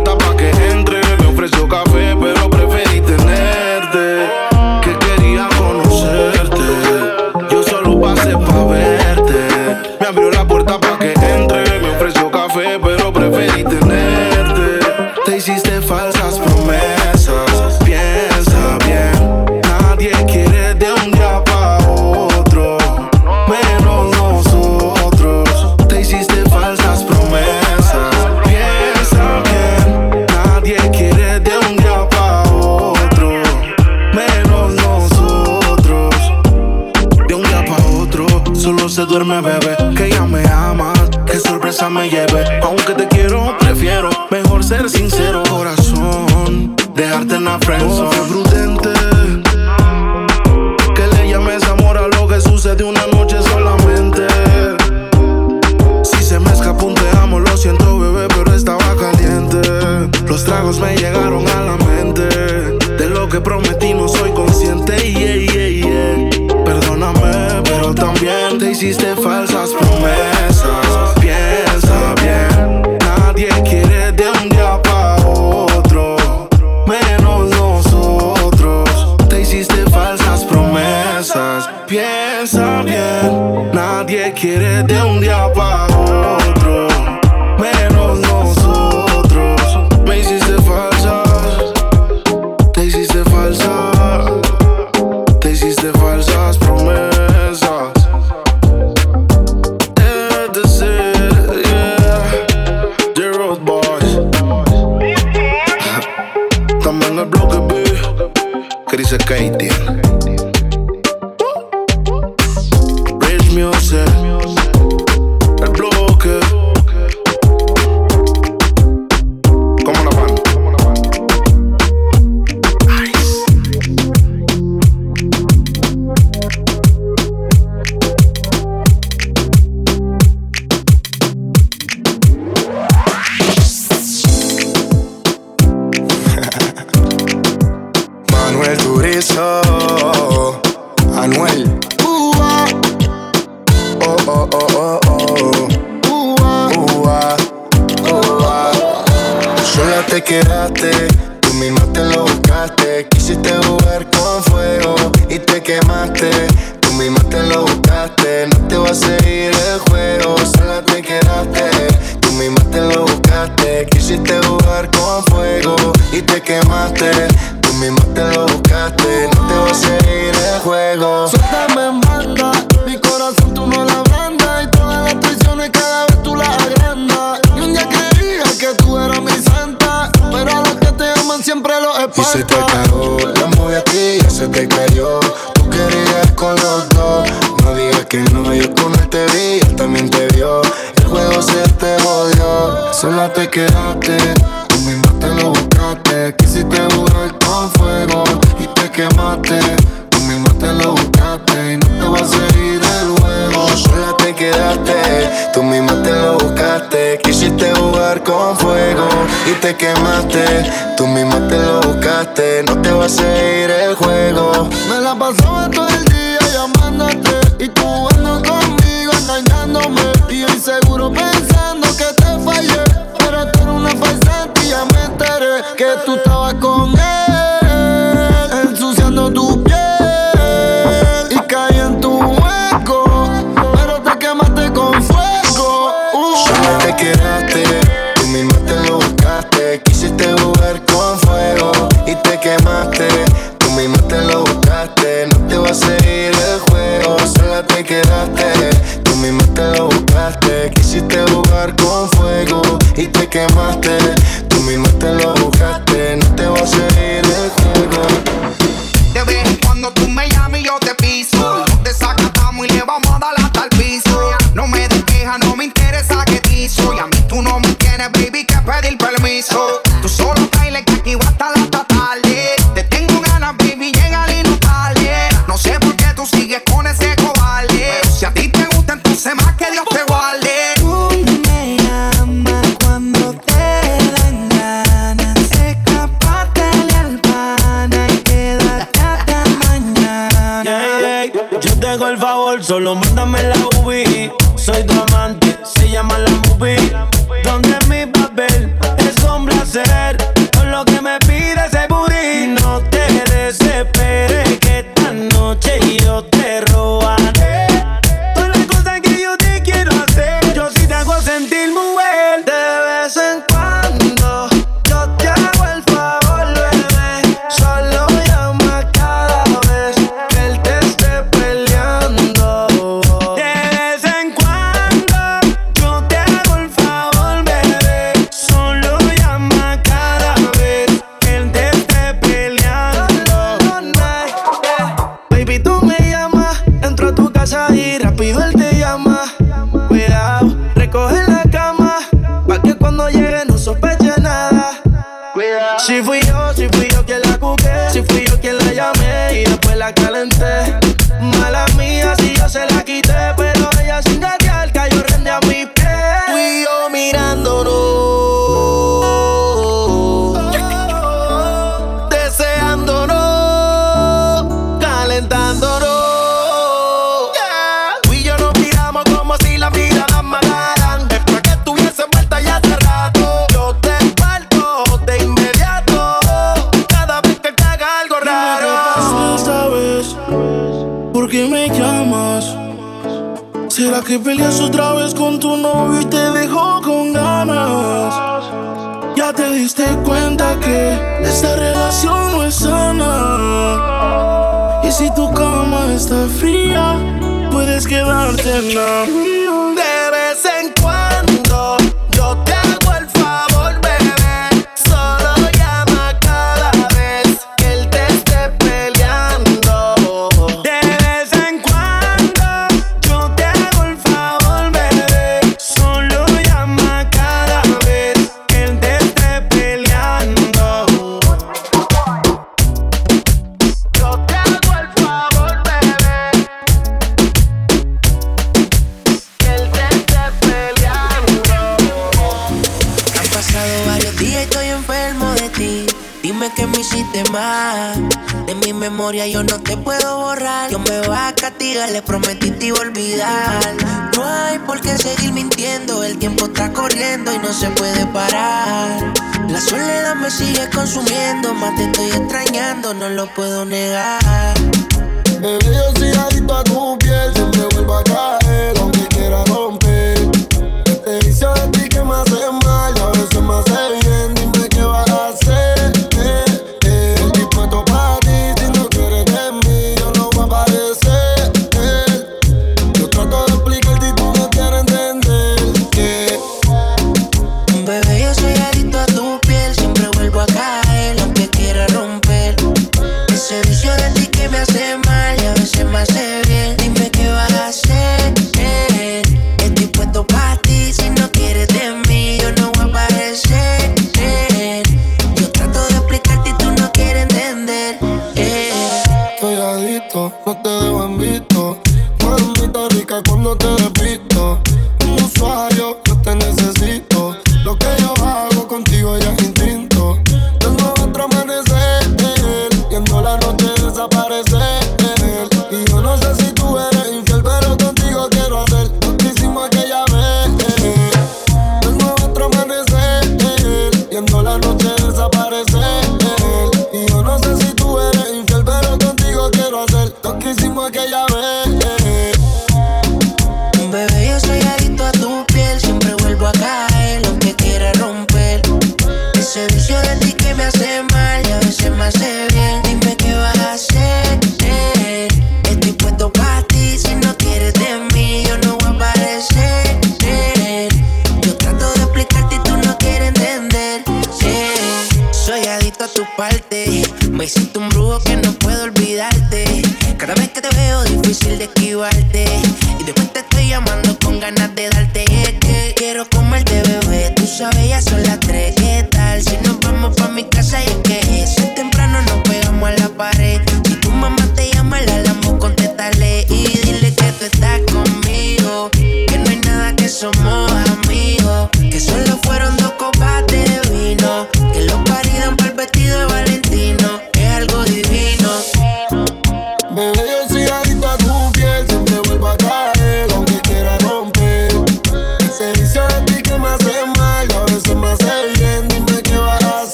Rica cuando te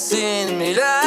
sin mirar